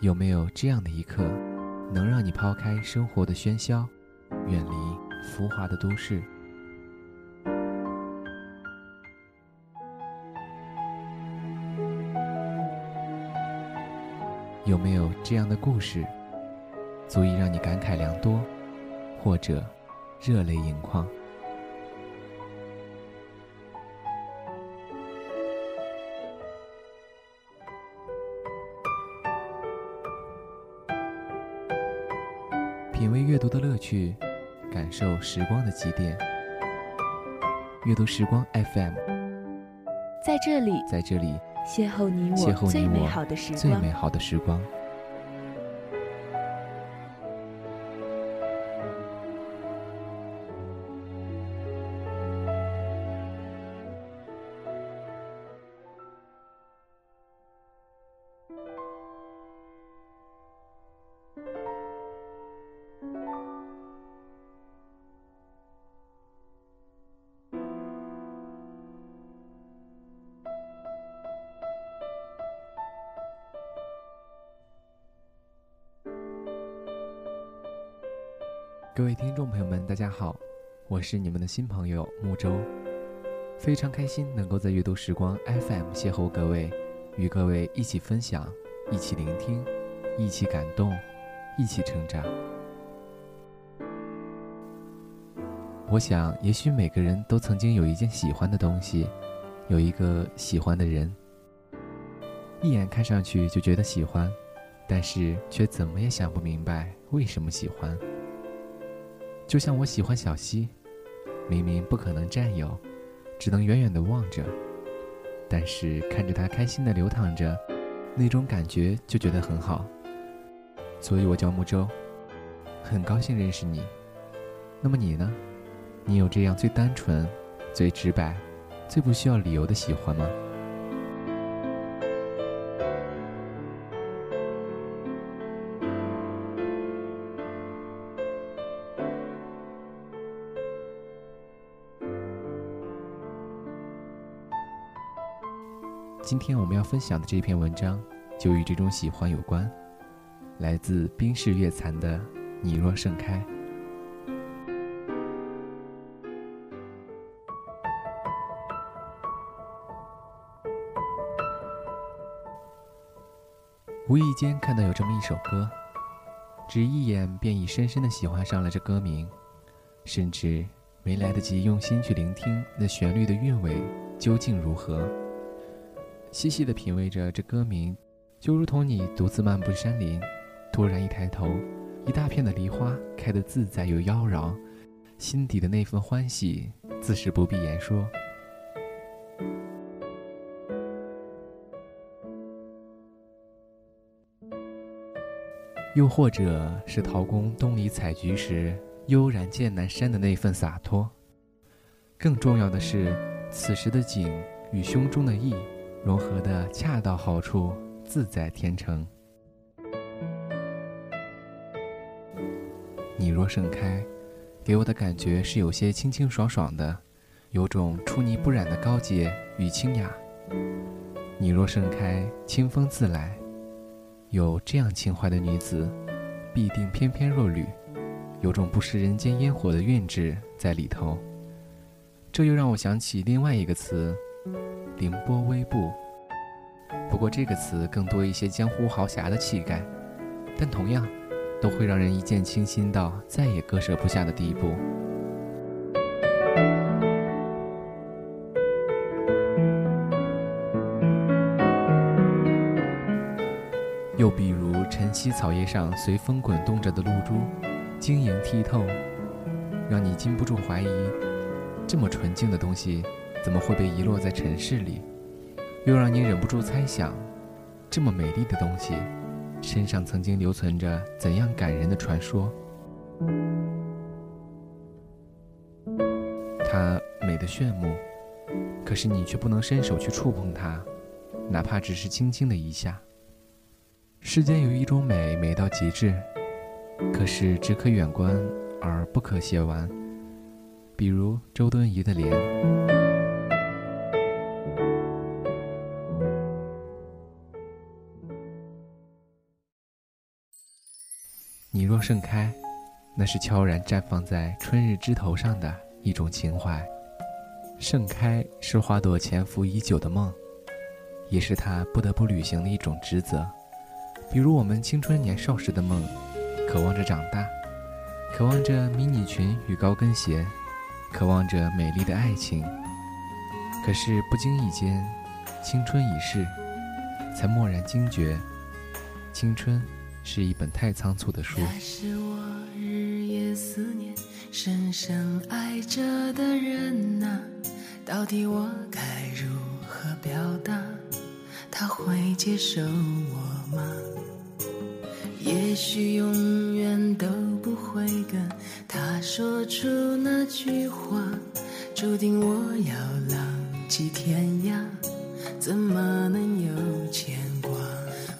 有没有这样的一刻，能让你抛开生活的喧嚣，远离浮华的都市？有没有这样的故事，足以让你感慨良多，或者热泪盈眶？阅读的乐趣，感受时光的积淀。阅读时光 FM，在这里，在这里邂逅你邂逅你我最美好的时最。美好的时光。各位听众朋友们，大家好，我是你们的新朋友木舟，非常开心能够在阅读时光 FM 邂逅各位，与各位一起分享，一起聆听，一起感动，一起成长。我想，也许每个人都曾经有一件喜欢的东西，有一个喜欢的人，一眼看上去就觉得喜欢，但是却怎么也想不明白为什么喜欢。就像我喜欢小溪，明明不可能占有，只能远远地望着，但是看着它开心地流淌着，那种感觉就觉得很好。所以我叫木舟，很高兴认识你。那么你呢？你有这样最单纯、最直白、最不需要理由的喜欢吗？今天我们要分享的这篇文章，就与这种喜欢有关，来自冰室月残的《你若盛开》。无意间看到有这么一首歌，只一眼便已深深的喜欢上了这歌名，甚至没来得及用心去聆听那旋律的韵味究竟如何。细细的品味着这歌名，就如同你独自漫步山林，突然一抬头，一大片的梨花开得自在又妖娆，心底的那份欢喜，自是不必言说。又或者是陶公东篱采菊时，悠然见南山的那份洒脱。更重要的是，此时的景与胸中的意。融合的恰到好处，自在天成。你若盛开，给我的感觉是有些清清爽爽的，有种出泥不染的高洁与清雅。你若盛开，清风自来。有这样情怀的女子，必定翩翩若缕，有种不食人间烟火的韵致在里头。这又让我想起另外一个词。凌波微步。不过这个词更多一些江湖豪侠的气概，但同样都会让人一见倾心到再也割舍不下的地步。又比如晨曦草叶上随风滚动着的露珠，晶莹剔透，让你禁不住怀疑：这么纯净的东西。怎么会被遗落在尘世里？又让你忍不住猜想，这么美丽的东西，身上曾经留存着怎样感人的传说？它美得炫目，可是你却不能伸手去触碰它，哪怕只是轻轻的一下。世间有一种美，美到极致，可是只可远观而不可亵玩，比如周敦颐的莲。盛开，那是悄然绽放在春日枝头上的一种情怀。盛开是花朵潜伏已久的梦，也是它不得不履行的一种职责。比如我们青春年少时的梦，渴望着长大，渴望着迷你裙与高跟鞋，渴望着美丽的爱情。可是不经意间，青春已逝，才蓦然惊觉，青春是一本太仓促的书。他是我日夜思念、深深爱着的人呐、到底我该如何表达？他会接受我吗？也许永远都不会跟他说出那句话，注定我要浪迹天涯，怎么能有牵挂？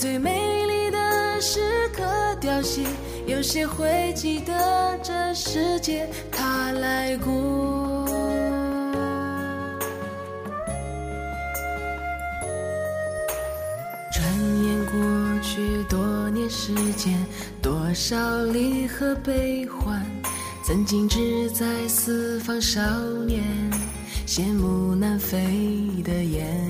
最美丽的时刻凋谢，有谁会记得这世界他来过？转眼过去多年时间，多少离合悲欢，曾经志在四方少年，羡慕南飞的雁。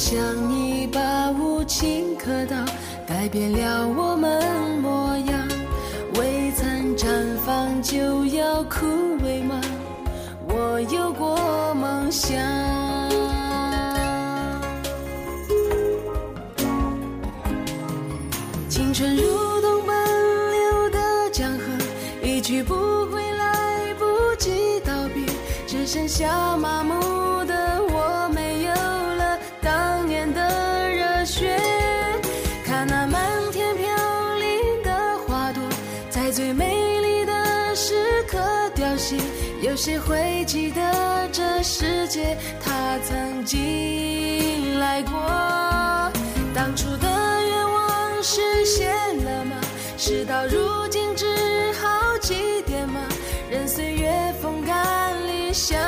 像一把无情刻刀，改变了我们模样。未曾绽放就要枯萎吗？我有过梦想。青春如同奔流的江河，一去不回，来不及道别，只剩下麻木有谁会记得这世界他曾经来过？当初的愿望实现了吗？事到如今只好祭奠吗？任岁月风干，理想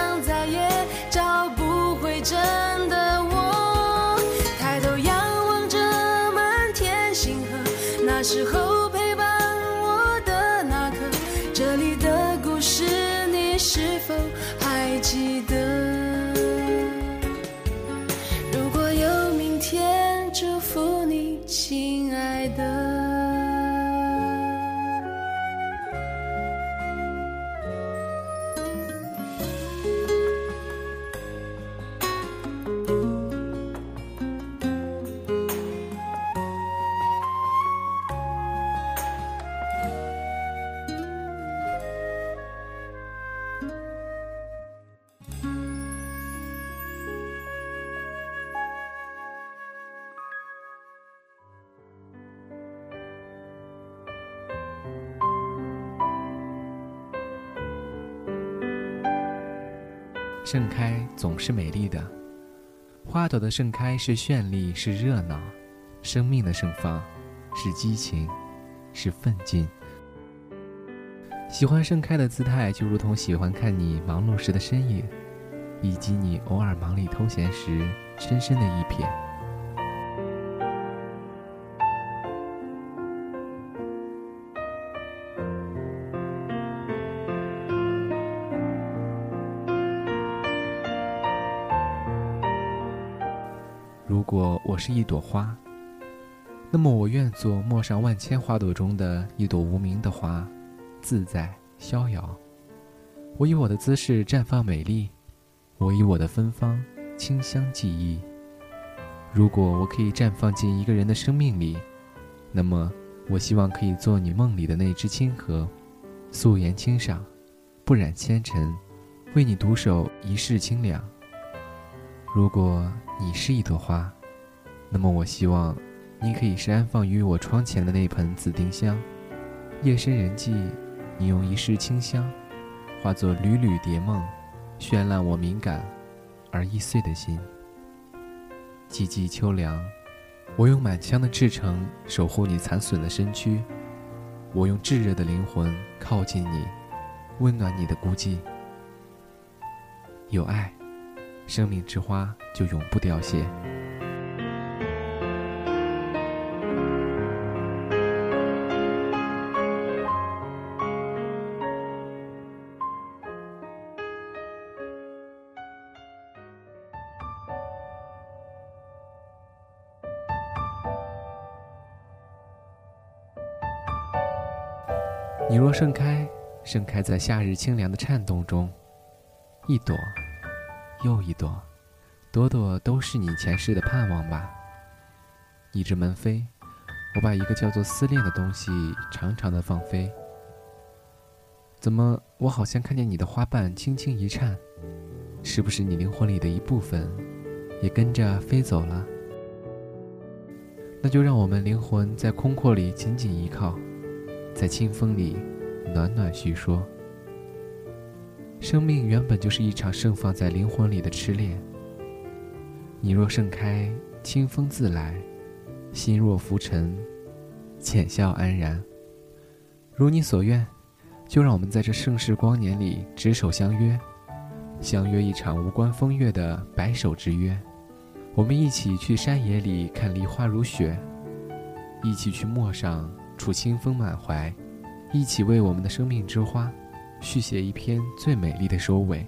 盛开总是美丽的，花朵的盛开是绚丽，是热闹；生命的盛放是激情，是奋进。喜欢盛开的姿态，就如同喜欢看你忙碌时的身影，以及你偶尔忙里偷闲时深深的一瞥。如果我是一朵花，那么我愿做陌上万千花朵中的一朵无名的花，自在逍遥。我以我的姿势绽放美丽，我以我的芬芳清香记忆。如果我可以绽放进一个人的生命里，那么我希望可以做你梦里的那只清河，素颜清赏，不染纤尘，为你独守一世清凉。如果你是一朵花，那么我希望，你可以是安放于我窗前的那盆紫丁香。夜深人静，你用一世清香，化作缕缕蝶梦，绚烂我敏感而易碎的心。寂寂秋凉，我用满腔的赤诚守护你残损的身躯，我用炙热的灵魂靠近你，温暖你的孤寂。有爱。生命之花就永不凋谢。你若盛开，盛开在夏日清凉的颤动中，一朵。又一朵，朵朵都是你前世的盼望吧。一只门飞，我把一个叫做思念的东西长长的放飞。怎么，我好像看见你的花瓣轻轻一颤？是不是你灵魂里的一部分，也跟着飞走了？那就让我们灵魂在空阔里紧紧依靠，在清风里暖暖叙说。生命原本就是一场盛放在灵魂里的痴恋。你若盛开，清风自来；心若浮沉，浅笑安然。如你所愿，就让我们在这盛世光年里执手相约，相约一场无关风月的白首之约。我们一起去山野里看梨花如雪，一起去陌上触清风满怀，一起为我们的生命之花。续写一篇最美丽的收尾。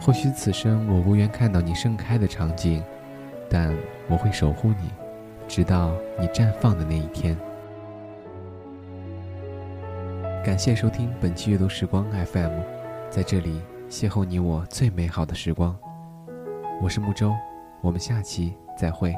或许此生我无缘看到你盛开的场景，但我会守护你，直到你绽放的那一天。感谢收听本期阅读时光 FM，在这里邂逅你我最美好的时光。我是木舟。我们下期再会。